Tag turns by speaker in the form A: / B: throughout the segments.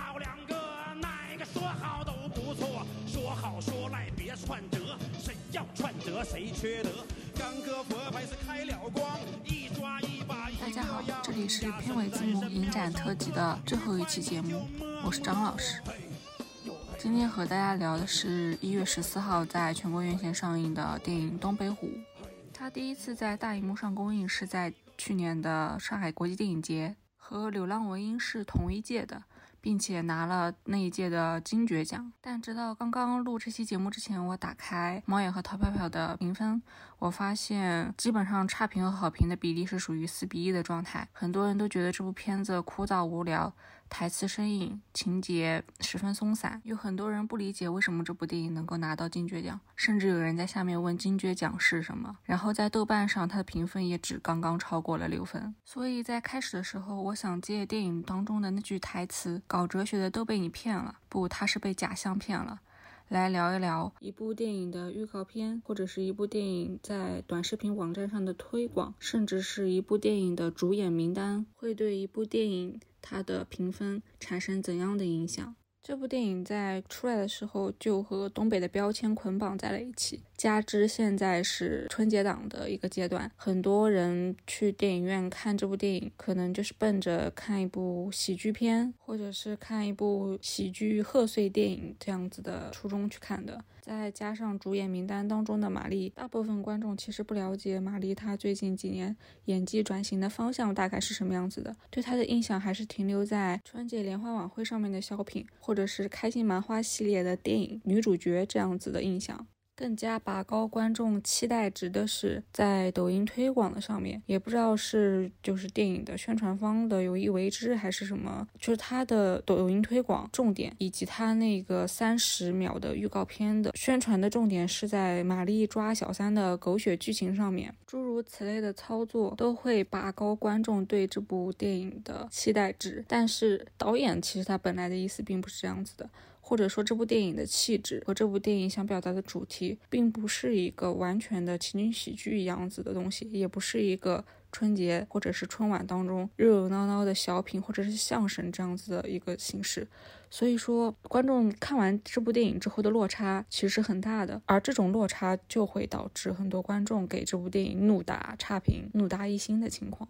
A: 好两个，哪个说好都不错。说好说赖别串折，谁要串折谁缺德。刚哥佛牌是开了光，一抓一把
B: 大家好，这里是片尾字幕影展特辑的最后一期节目，我是张老师。今天和大家聊的是一月十四号在全国院线上映的电影《东北虎》。它第一次在大荧幕上公映是在去年的上海国际电影节，和《流浪文音》是同一届的。并且拿了那一届的金爵奖。但直到刚刚录这期节目之前，我打开猫眼和淘票票的评分，我发现基本上差评和好评的比例是属于四比一的状态。很多人都觉得这部片子枯燥无聊。台词生硬，情节十分松散，有很多人不理解为什么这部电影能够拿到金爵奖，甚至有人在下面问金爵奖是什么。然后在豆瓣上，它的评分也只刚刚超过了六分。所以在开始的时候，我想借电影当中的那句台词“搞哲学的都被你骗了”，不，他是被假象骗了。来聊一聊一部电影的预告片，或者是一部电影在短视频网站上的推广，甚至是一部电影的主演名单，会对一部电影它的评分产生怎样的影响？这部电影在出来的时候就和东北的标签捆绑在了一起，加之现在是春节档的一个阶段，很多人去电影院看这部电影，可能就是奔着看一部喜剧片，或者是看一部喜剧贺岁电影这样子的初衷去看的。再加上主演名单当中的玛丽，大部分观众其实不了解玛丽她最近几年演技转型的方向大概是什么样子的，对她的印象还是停留在春节联欢晚会上面的小品。或者是开心麻花系列的电影女主角这样子的印象。更加拔高观众期待值的是，在抖音推广的上面，也不知道是就是电影的宣传方的有意为之，还是什么，就是它的抖音推广重点，以及它那个三十秒的预告片的宣传的重点是在玛丽抓小三的狗血剧情上面，诸如此类的操作都会拔高观众对这部电影的期待值。但是导演其实他本来的意思并不是这样子的。或者说，这部电影的气质和这部电影想表达的主题，并不是一个完全的情景喜剧样子的东西，也不是一个春节或者是春晚当中热热闹闹的小品或者是相声这样子的一个形式。所以说，观众看完这部电影之后的落差其实很大的，而这种落差就会导致很多观众给这部电影怒打差评、怒打一星的情况。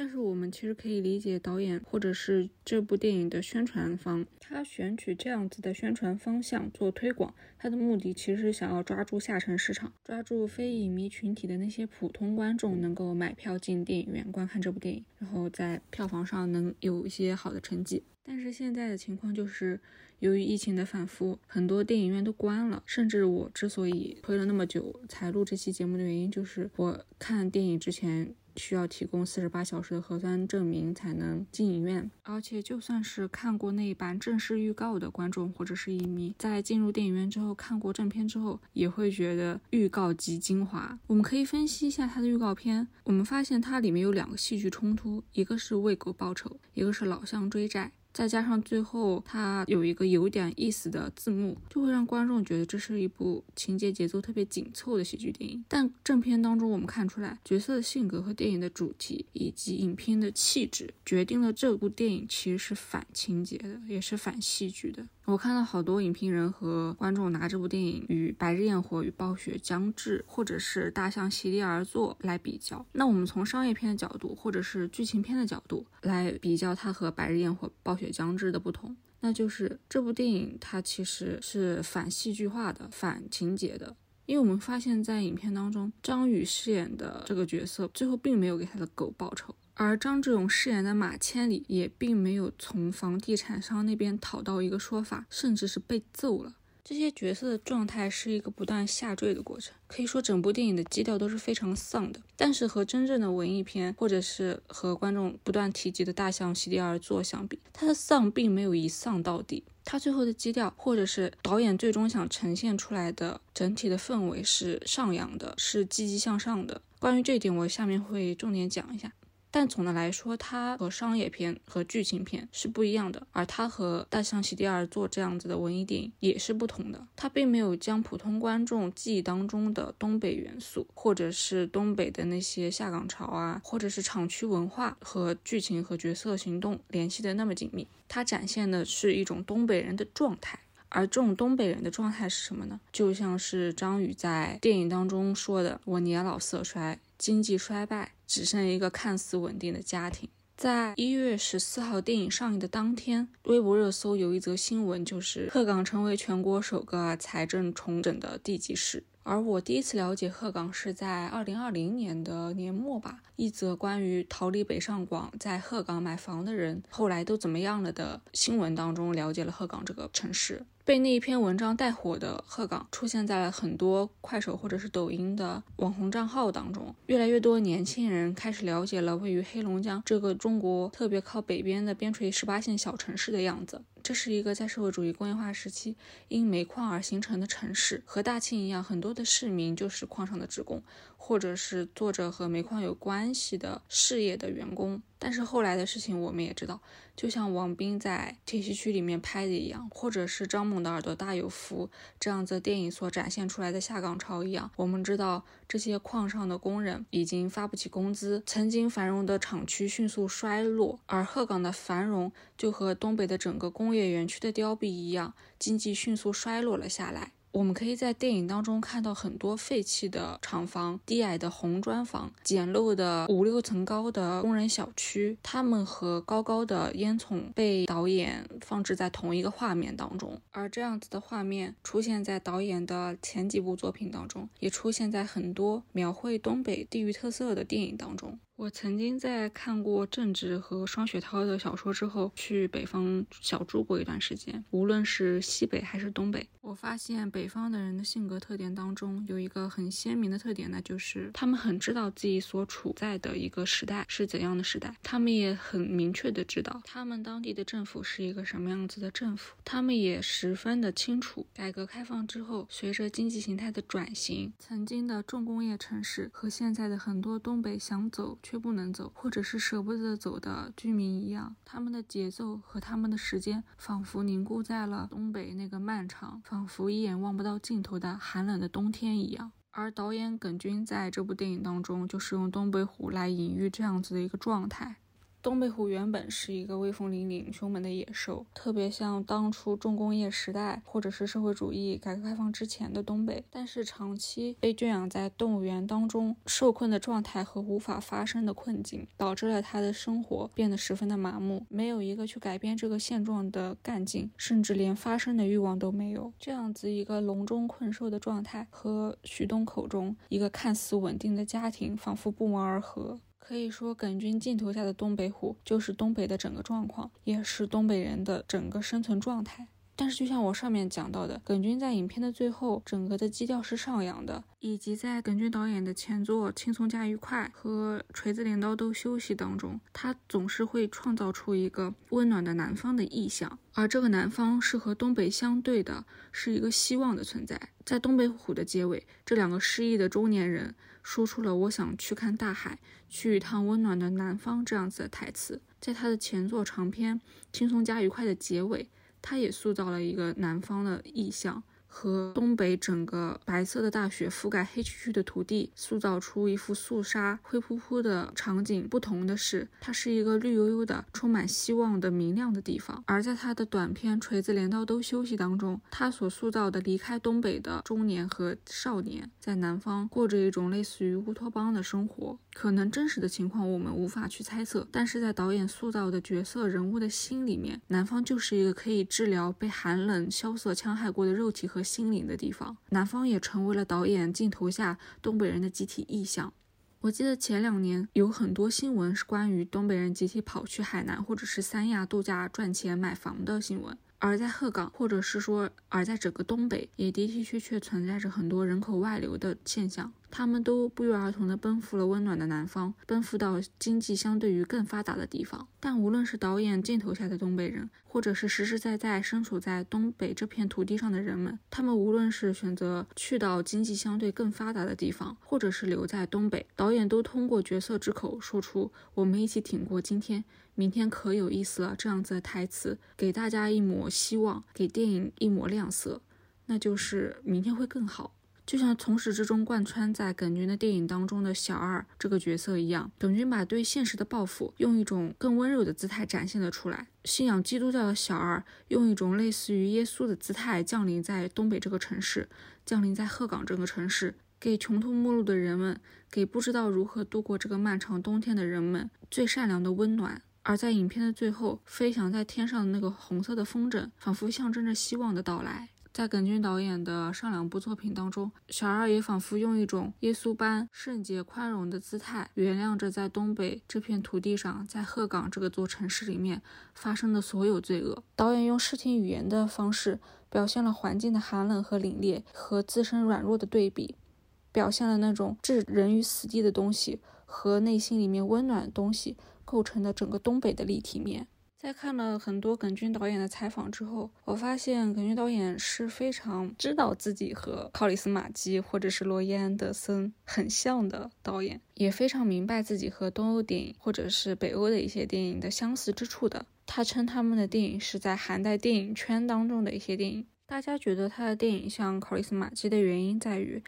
B: 但是我们其实可以理解导演或者是这部电影的宣传方，他选取这样子的宣传方向做推广，他的目的其实是想要抓住下沉市场，抓住非影迷群体的那些普通观众能够买票进电影院观看这部电影，然后在票房上能有一些好的成绩。但是现在的情况就是，由于疫情的反复，很多电影院都关了，甚至我之所以推了那么久才录这期节目的原因，就是我看电影之前。需要提供四十八小时的核酸证明才能进影院，而且就算是看过那一版正式预告的观众或者是影迷，在进入电影院之后看过正片之后，也会觉得预告极精华。我们可以分析一下它的预告片，我们发现它里面有两个戏剧冲突，一个是为狗报仇，一个是老乡追债。再加上最后它有一个有点意思的字幕，就会让观众觉得这是一部情节节奏特别紧凑的喜剧电影。但正片当中我们看出来，角色的性格和电影的主题以及影片的气质，决定了这部电影其实是反情节的，也是反戏剧的。我看到好多影评人和观众拿这部电影与《白日焰火》与《暴雪将至》或者是《大象席地而坐》来比较。那我们从商业片的角度，或者是剧情片的角度来比较它和《白日焰火》《暴雪将至》的不同，那就是这部电影它其实是反戏剧化的、反情节的。因为我们发现，在影片当中，张宇饰演的这个角色最后并没有给他的狗报仇。而张志勇饰演的马千里也并没有从房地产商那边讨到一个说法，甚至是被揍了。这些角色的状态是一个不断下坠的过程，可以说整部电影的基调都是非常丧的。但是和真正的文艺片，或者是和观众不断提及的大象席地而坐相比，它的丧并没有一丧到底。它最后的基调，或者是导演最终想呈现出来的整体的氛围是上扬的，是积极向上的。关于这一点，我下面会重点讲一下。但总的来说，它和商业片和剧情片是不一样的，而它和《大象席地而坐》这样子的文艺电影也是不同的。它并没有将普通观众记忆当中的东北元素，或者是东北的那些下岗潮啊，或者是厂区文化和剧情和角色行动联系的那么紧密。它展现的是一种东北人的状态，而这种东北人的状态是什么呢？就像是张宇在电影当中说的：“我年老色衰。”经济衰败，只剩一个看似稳定的家庭。在一月十四号电影上映的当天，微博热搜有一则新闻，就是鹤岗成为全国首个财政重整的地级市。而我第一次了解鹤岗是在二零二零年的年末吧，一则关于逃离北上广在鹤岗买房的人后来都怎么样了的新闻当中，了解了鹤岗这个城市。被那一篇文章带火的鹤岗，出现在了很多快手或者是抖音的网红账号当中。越来越多年轻人开始了解了位于黑龙江这个中国特别靠北边的边陲十八线小城市的样子。这是一个在社会主义工业化时期因煤矿而形成的城市，和大庆一样，很多的市民就是矿上的职工。或者是做着和煤矿有关系的事业的员工，但是后来的事情我们也知道，就像王斌在《铁西区》里面拍的一样，或者是张猛的《耳朵大有福》这样子电影所展现出来的下岗潮一样，我们知道这些矿上的工人已经发不起工资，曾经繁荣的厂区迅速衰落，而鹤岗的繁荣就和东北的整个工业园区的凋敝一样，经济迅速衰落了下来。我们可以在电影当中看到很多废弃的厂房、低矮的红砖房、简陋的五六层高的工人小区，他们和高高的烟囱被导演放置在同一个画面当中。而这样子的画面出现在导演的前几部作品当中，也出现在很多描绘东北地域特色的电影当中。我曾经在看过郑执和双雪涛的小说之后，去北方小住过一段时间。无论是西北还是东北，我发现北方的人的性格特点当中有一个很鲜明的特点，那就是他们很知道自己所处在的一个时代是怎样的时代，他们也很明确的知道他们当地的政府是一个什么样子的政府，他们也十分的清楚，改革开放之后，随着经济形态的转型，曾经的重工业城市和现在的很多东北想走。却不能走，或者是舍不得走的居民一样，他们的节奏和他们的时间仿佛凝固在了东北那个漫长、仿佛一眼望不到尽头的寒冷的冬天一样。而导演耿军在这部电影当中，就是用东北虎来隐喻这样子的一个状态。东北虎原本是一个威风凛凛、凶猛的野兽，特别像当初重工业时代或者是社会主义改革开放之前的东北。但是长期被圈养在动物园当中，受困的状态和无法发声的困境，导致了他的生活变得十分的麻木，没有一个去改变这个现状的干劲，甚至连发声的欲望都没有。这样子一个笼中困兽的状态，和徐东口中一个看似稳定的家庭，仿佛不谋而合。可以说，耿军镜头下的东北虎就是东北的整个状况，也是东北人的整个生存状态。但是，就像我上面讲到的，耿军在影片的最后，整个的基调是上扬的，以及在耿军导演的前作《轻松加愉快》和《锤子镰刀都休息》当中，他总是会创造出一个温暖的南方的意象，而这个南方是和东北相对的，是一个希望的存在。在东北虎的结尾，这两个失意的中年人。说出了“我想去看大海，去一趟温暖的南方”这样子的台词，在他的前作长篇《轻松加愉快》的结尾，他也塑造了一个南方的意象。和东北整个白色的大雪覆盖黑黢黢的土地，塑造出一幅肃杀灰扑扑的场景。不同的是，它是一个绿油油的、充满希望的明亮的地方。而在他的短片《锤子镰刀都休息》当中，他所塑造的离开东北的中年和少年，在南方过着一种类似于乌托邦的生活。可能真实的情况我们无法去猜测，但是在导演塑造的角色人物的心里面，南方就是一个可以治疗被寒冷萧瑟戕害过的肉体和。心灵的地方，南方也成为了导演镜头下东北人的集体意象。我记得前两年有很多新闻是关于东北人集体跑去海南或者是三亚度假赚钱买房的新闻，而在鹤岗或者是说而在整个东北，也的的确确存在着很多人口外流的现象。他们都不约而同地奔赴了温暖的南方，奔赴到经济相对于更发达的地方。但无论是导演镜头下的东北人，或者是实实在在身处在东北这片土地上的人们，他们无论是选择去到经济相对更发达的地方，或者是留在东北，导演都通过角色之口说出“我们一起挺过今天，明天可有意思了”这样子的台词，给大家一抹希望，给电影一抹亮色，那就是明天会更好。就像从始至终贯穿在耿军的电影当中的小二这个角色一样，耿军把对现实的报复用一种更温柔的姿态展现了出来。信仰基督教的小二用一种类似于耶稣的姿态降临在东北这个城市，降临在鹤岗这个城市，给穷途末路的人们，给不知道如何度过这个漫长冬天的人们最善良的温暖。而在影片的最后，飞翔在天上的那个红色的风筝，仿佛象征着希望的到来。在耿军导演的上两部作品当中，小二也仿佛用一种耶稣般圣洁宽容的姿态，原谅着在东北这片土地上，在鹤岗这个座城市里面发生的所有罪恶。导演用视听语言的方式，表现了环境的寒冷和凛冽，和自身软弱的对比，表现了那种置人于死地的东西和内心里面温暖的东西构成的整个东北的立体面。在看了很多耿军导演的采访之后，我发现耿军导演是非常知道自己和考里斯马基或者是罗伊安德森很像的导演，也非常明白自己和东欧电影或者是北欧的一些电影的相似之处的。他称他们的电影是在韩代电影圈当中的一些电影。大家觉得他的电影像考里斯马基的原因在于。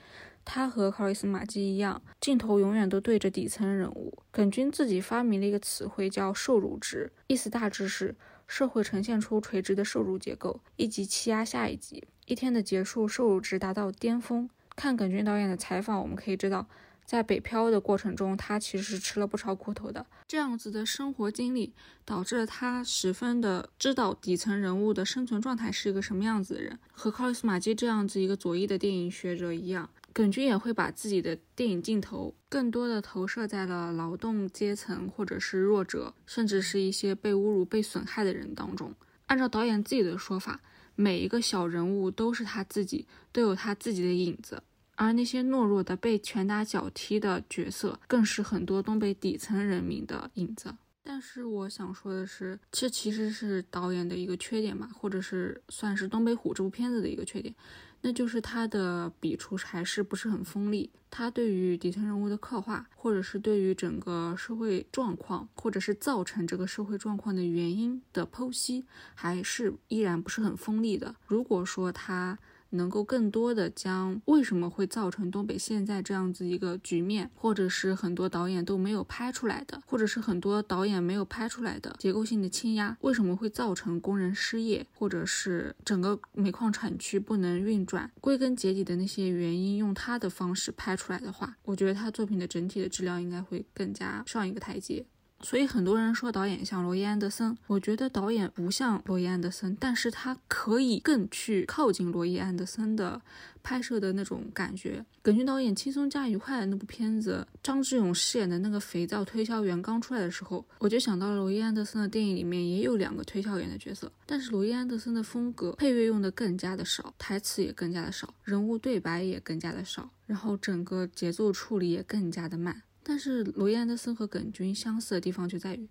B: 他和考里斯马基一样，镜头永远都对着底层人物。耿军自己发明了一个词汇叫“受辱值”，意思大致是社会呈现出垂直的受辱结构，一级欺压下一级。一天的结束，受辱值达到巅峰。看耿军导演的采访，我们可以知道，在北漂的过程中，他其实是吃了不少苦头的。这样子的生活经历，导致了他十分的知道底层人物的生存状态是一个什么样子的人。和考里斯马基这样子一个左翼的电影学者一样。耿军也会把自己的电影镜头更多的投射在了劳动阶层，或者是弱者，甚至是一些被侮辱、被损害的人当中。按照导演自己的说法，每一个小人物都是他自己，都有他自己的影子。而那些懦弱的、被拳打脚踢的角色，更是很多东北底层人民的影子。但是我想说的是，这其实是导演的一个缺点吧，或者是算是《东北虎》这部片子的一个缺点。那就是他的笔触还是不是很锋利，他对于底层人物的刻画，或者是对于整个社会状况，或者是造成这个社会状况的原因的剖析，还是依然不是很锋利的。如果说他。能够更多的将为什么会造成东北现在这样子一个局面，或者是很多导演都没有拍出来的，或者是很多导演没有拍出来的结构性的倾压，为什么会造成工人失业，或者是整个煤矿产区不能运转，归根结底的那些原因，用他的方式拍出来的话，我觉得他作品的整体的质量应该会更加上一个台阶。所以很多人说导演像罗伊·安德森，我觉得导演不像罗伊·安德森，但是他可以更去靠近罗伊·安德森的拍摄的那种感觉。耿军导演轻松加愉快的那部片子，张志勇饰演的那个肥皂推销员刚出来的时候，我就想到了罗伊·安德森的电影里面也有两个推销员的角色，但是罗伊·安德森的风格，配乐用的更加的少，台词也更加的少，人物对白也更加的少，然后整个节奏处理也更加的慢。但是罗伊·安德森和耿军相似的地方就在于，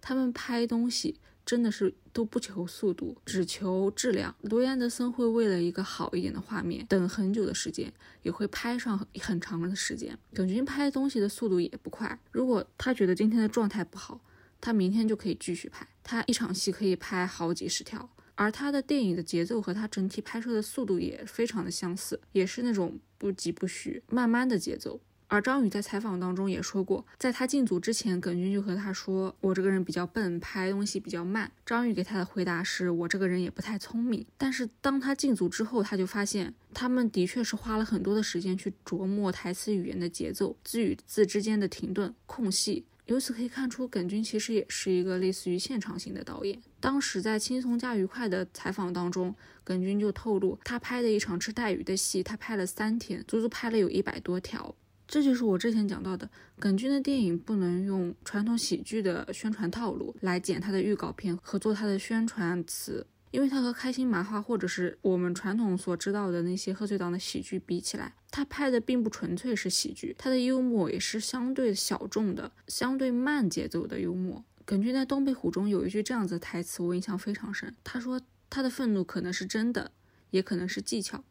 B: 他们拍东西真的是都不求速度，只求质量。罗伊·安德森会为了一个好一点的画面等很久的时间，也会拍上很长的时间。耿军拍东西的速度也不快，如果他觉得今天的状态不好，他明天就可以继续拍，他一场戏可以拍好几十条。而他的电影的节奏和他整体拍摄的速度也非常的相似，也是那种不疾不徐、慢慢的节奏。而张宇在采访当中也说过，在他进组之前，耿军就和他说：“我这个人比较笨，拍东西比较慢。”张宇给他的回答是：“我这个人也不太聪明。”但是当他进组之后，他就发现他们的确是花了很多的时间去琢磨台词语言的节奏，字与字之间的停顿、空隙。由此可以看出，耿军其实也是一个类似于现场型的导演。当时在轻松加愉快的采访当中，耿军就透露，他拍的一场吃带鱼的戏，他拍了三天，足足拍了有一百多条。这就是我之前讲到的，耿军的电影不能用传统喜剧的宣传套路来剪他的预告片和做他的宣传词，因为他和开心麻花或者是我们传统所知道的那些贺岁档的喜剧比起来，他拍的并不纯粹是喜剧，他的幽默也是相对小众的、相对慢节奏的幽默。耿军在《东北虎》中有一句这样子的台词，我印象非常深。他说：“他的愤怒可能是真的，也可能是技巧。”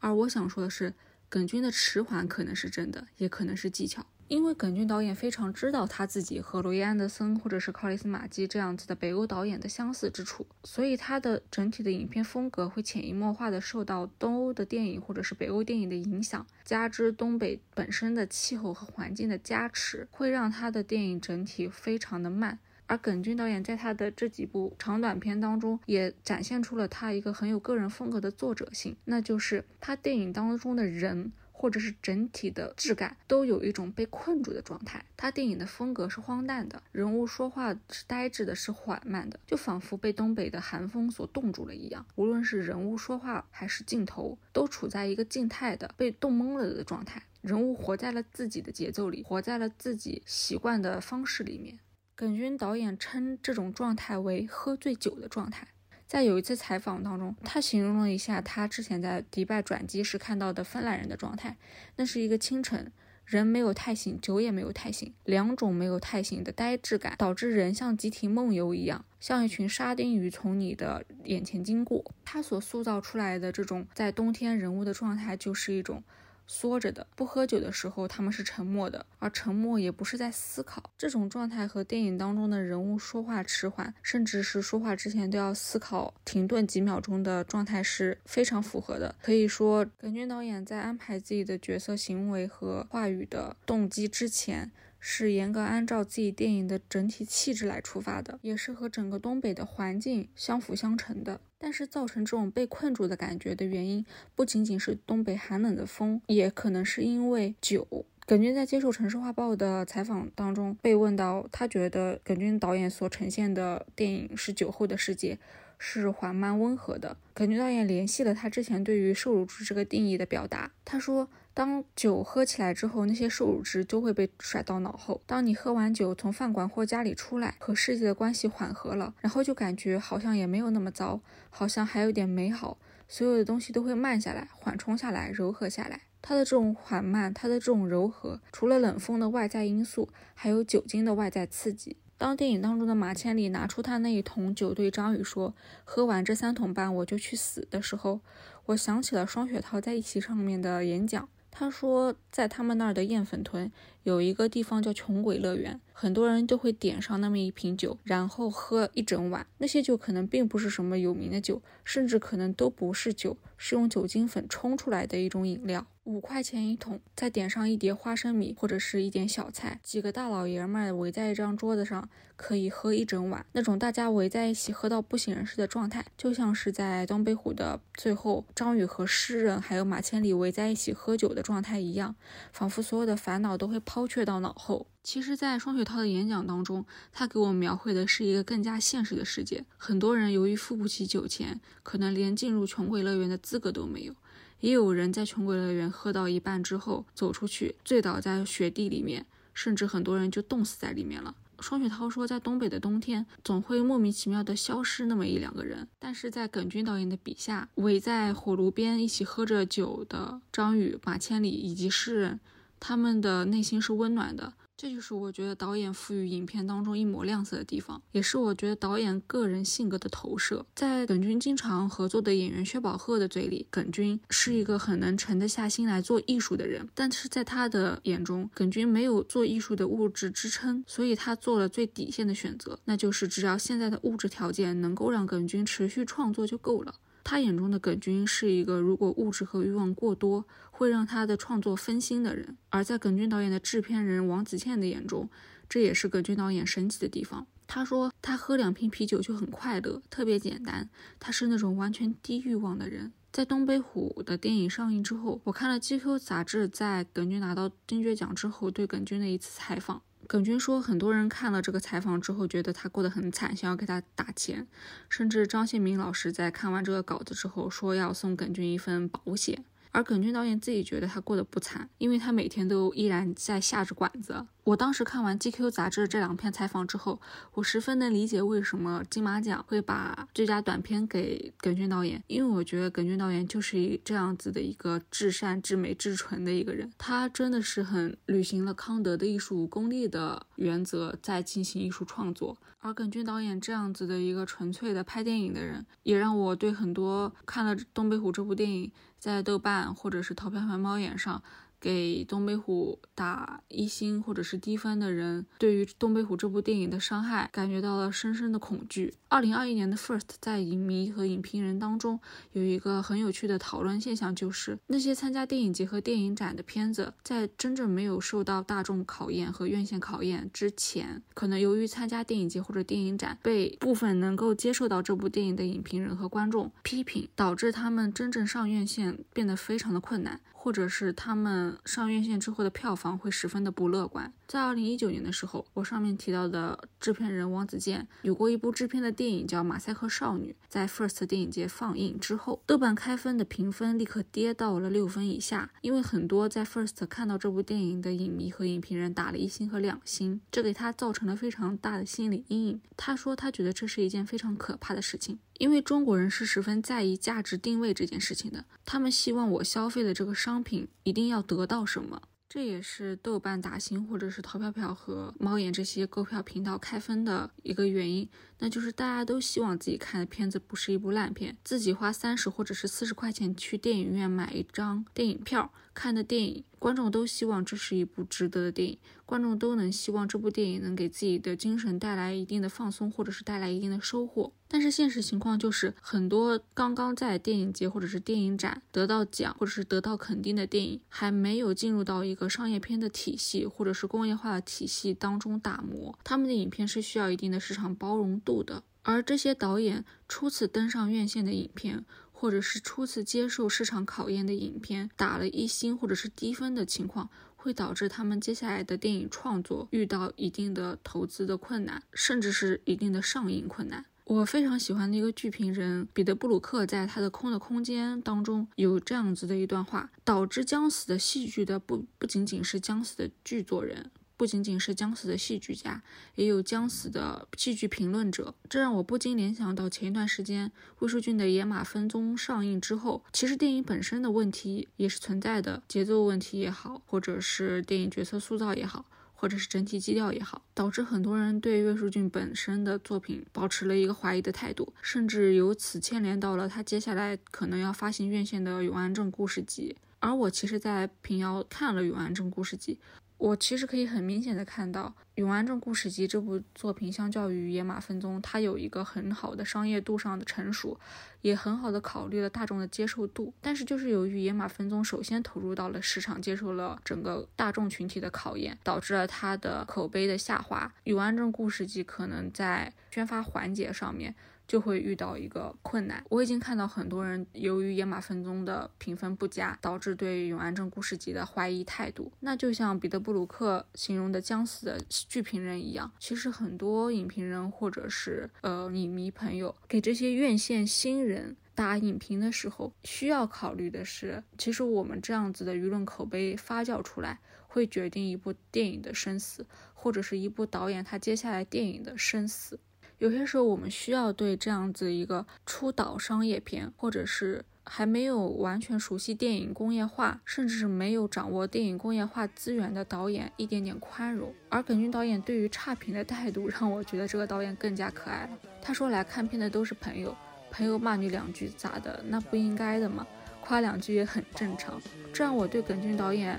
B: 而我想说的是，耿军的迟缓可能是真的，也可能是技巧。因为耿军导演非常知道他自己和罗伊·安德森或者是考里斯·马基这样子的北欧导演的相似之处，所以他的整体的影片风格会潜移默化的受到东欧的电影或者是北欧电影的影响，加之东北本身的气候和环境的加持，会让他的电影整体非常的慢。而耿军导演在他的这几部长短片当中，也展现出了他一个很有个人风格的作者性，那就是他电影当中的人。或者是整体的质感都有一种被困住的状态。他电影的风格是荒诞的，人物说话是呆滞的，是缓慢的，就仿佛被东北的寒风所冻住了一样。无论是人物说话还是镜头，都处在一个静态的、被冻懵了的状态。人物活在了自己的节奏里，活在了自己习惯的方式里面。耿军导演称这种状态为“喝醉酒的状态”。在有一次采访当中，他形容了一下他之前在迪拜转机时看到的芬兰人的状态。那是一个清晨，人没有太醒，酒也没有太醒，两种没有太醒的呆滞感，导致人像集体梦游一样，像一群沙丁鱼从你的眼前经过。他所塑造出来的这种在冬天人物的状态，就是一种。缩着的，不喝酒的时候，他们是沉默的，而沉默也不是在思考。这种状态和电影当中的人物说话迟缓，甚至是说话之前都要思考、停顿几秒钟的状态是非常符合的。可以说，耿军导演在安排自己的角色行为和话语的动机之前。是严格按照自己电影的整体气质来出发的，也是和整个东北的环境相辅相成的。但是造成这种被困住的感觉的原因，不仅仅是东北寒冷的风，也可能是因为酒。耿军在接受《城市画报》的采访当中被问到，他觉得耿军导演所呈现的电影是酒后的世界。是缓慢温和的。耿军导演联系了他之前对于受乳汁这个定义的表达。他说，当酒喝起来之后，那些受乳汁就会被甩到脑后。当你喝完酒从饭馆或家里出来，和世界的关系缓和了，然后就感觉好像也没有那么糟，好像还有点美好。所有的东西都会慢下来，缓冲下来，柔和下来。他的这种缓慢，他的这种柔和，除了冷风的外在因素，还有酒精的外在刺激。当电影当中的马千里拿出他那一桶酒对张宇说：“喝完这三桶半我就去死”的时候，我想起了双雪涛在一期上面的演讲。他说，在他们那儿的艳粉屯有一个地方叫穷鬼乐园，很多人都会点上那么一瓶酒，然后喝一整晚。那些酒可能并不是什么有名的酒，甚至可能都不是酒，是用酒精粉冲出来的一种饮料。五块钱一桶，再点上一碟花生米或者是一点小菜，几个大老爷们儿围在一张桌子上，可以喝一整晚。那种大家围在一起喝到不省人事的状态，就像是在东北虎的最后，张宇和诗人还有马千里围在一起喝酒的状态一样，仿佛所有的烦恼都会抛却到脑后。其实，在双雪涛的演讲当中，他给我描绘的是一个更加现实的世界。很多人由于付不起酒钱，可能连进入穷鬼乐园的资格都没有。也有人在穷鬼乐园喝到一半之后走出去，醉倒在雪地里面，甚至很多人就冻死在里面了。双雪涛说，在东北的冬天，总会莫名其妙的消失那么一两个人，但是在耿军导演的笔下，围在火炉边一起喝着酒的张宇、马千里以及诗人，他们的内心是温暖的。这就是我觉得导演赋予影片当中一抹亮色的地方，也是我觉得导演个人性格的投射。在耿军经常合作的演员薛宝鹤的嘴里，耿军是一个很能沉得下心来做艺术的人，但是在他的眼中，耿军没有做艺术的物质支撑，所以他做了最底线的选择，那就是只要现在的物质条件能够让耿军持续创作就够了。他眼中的耿军是一个，如果物质和欲望过多，会让他的创作分心的人。而在耿军导演的制片人王子倩的眼中，这也是耿军导演神奇的地方。他说，他喝两瓶啤酒就很快乐，特别简单。他是那种完全低欲望的人。在《东北虎》的电影上映之后，我看了《GQ》杂志在耿军拿到金爵奖之后对耿军的一次采访。耿军说，很多人看了这个采访之后，觉得他过得很惨，想要给他打钱。甚至张献民老师在看完这个稿子之后，说要送耿军一份保险。而耿军导演自己觉得他过得不惨，因为他每天都依然在下着馆子。我当时看完《GQ》杂志这两篇采访之后，我十分能理解为什么金马奖会把最佳短片给耿军导演，因为我觉得耿军导演就是一这样子的一个至善、至美、至纯的一个人，他真的是很履行了康德的艺术功利的原则，在进行艺术创作。而耿军导演这样子的一个纯粹的拍电影的人，也让我对很多看了《东北虎》这部电影，在豆瓣或者是淘票票猫眼上。给东北虎打一星或者是低分的人，对于东北虎这部电影的伤害感觉到了深深的恐惧。二零二一年的 First 在影迷和影评人当中有一个很有趣的讨论现象，就是那些参加电影节和电影展的片子，在真正没有受到大众考验和院线考验之前，可能由于参加电影节或者电影展，被部分能够接受到这部电影的影评人和观众批评，导致他们真正上院线变得非常的困难。或者是他们上院线之后的票房会十分的不乐观。在二零一九年的时候，我上面提到的制片人王子健有过一部制片的电影叫《马赛克少女》，在 First 电影节放映之后，豆瓣开分的评分立刻跌到了六分以下，因为很多在 First 看到这部电影的影迷和影评人打了一星和两星，这给他造成了非常大的心理阴影。他说他觉得这是一件非常可怕的事情。因为中国人是十分在意价值定位这件事情的，他们希望我消费的这个商品一定要得到什么，这也是豆瓣打星或者是淘票票和猫眼这些购票频道开分的一个原因。那就是大家都希望自己看的片子不是一部烂片，自己花三十或者是四十块钱去电影院买一张电影票看的电影，观众都希望这是一部值得的电影，观众都能希望这部电影能给自己的精神带来一定的放松，或者是带来一定的收获。但是现实情况就是，很多刚刚在电影节或者是电影展得到奖或者是得到肯定的电影，还没有进入到一个商业片的体系或者是工业化的体系当中打磨，他们的影片是需要一定的市场包容度。的，而这些导演初次登上院线的影片，或者是初次接受市场考验的影片，打了一星或者是低分的情况，会导致他们接下来的电影创作遇到一定的投资的困难，甚至是一定的上映困难。我非常喜欢的一个剧评人彼得·布鲁克在他的《空的空间》当中有这样子的一段话：导致将死的戏剧的不不仅仅是将死的剧作人。不仅仅是将死的戏剧家，也有将死的戏剧评论者，这让我不禁联想到前一段时间魏书俊的《野马分鬃》上映之后，其实电影本身的问题也是存在的，节奏问题也好，或者是电影角色塑造也好，或者是整体基调也好，导致很多人对魏书俊本身的作品保持了一个怀疑的态度，甚至由此牵连到了他接下来可能要发行院线的《永安镇故事集》。而我其实，在平遥看了《永安镇故事集》。我其实可以很明显的看到，《永安镇故事集》这部作品相较于《野马分鬃》，它有一个很好的商业度上的成熟，也很好的考虑了大众的接受度。但是就是由于《野马分鬃》首先投入到了市场，接受了整个大众群体的考验，导致了它的口碑的下滑。《永安镇故事集》可能在宣发环节上面。就会遇到一个困难。我已经看到很多人由于《野马分鬃》的评分不佳，导致对《永安镇故事集》的怀疑态度。那就像彼得·布鲁克形容的将死的剧评人一样，其实很多影评人或者是呃影迷朋友给这些院线新人打影评的时候，需要考虑的是，其实我们这样子的舆论口碑发酵出来，会决定一部电影的生死，或者是一部导演他接下来电影的生死。有些时候，我们需要对这样子一个初导商业片，或者是还没有完全熟悉电影工业化，甚至是没有掌握电影工业化资源的导演一点点宽容。而耿军导演对于差评的态度，让我觉得这个导演更加可爱了。他说：“来看片的都是朋友，朋友骂你两句咋的？那不应该的吗？夸两句也很正常。”这让我对耿军导演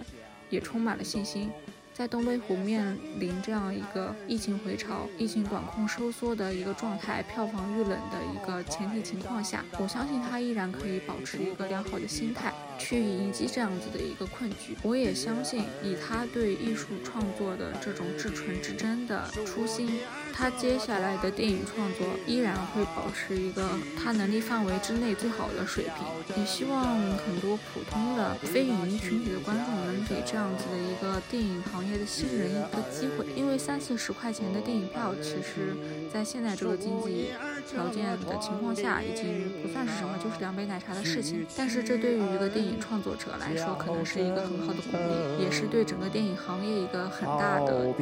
B: 也充满了信心。在东北虎面临这样一个疫情回潮、疫情管控收缩的一个状态、票房遇冷的一个前提情况下，我相信他依然可以保持一个良好的心态去迎击这样子的一个困局。我也相信，以他对艺术创作的这种至纯至真的初心。他接下来的电影创作依然会保持一个他能力范围之内最好的水平。也希望很多普通的非影迷群体的观众能给这样子的一个电影行业的新人一个机会，因为三四十块钱的电影票，其实在现在这个经济条件的情况下，已经不算是什么，就是两杯奶茶的事情。但是这对于一个电影创作者来说，可能是一个很好的鼓励，也是对整个电影行业一个很大的。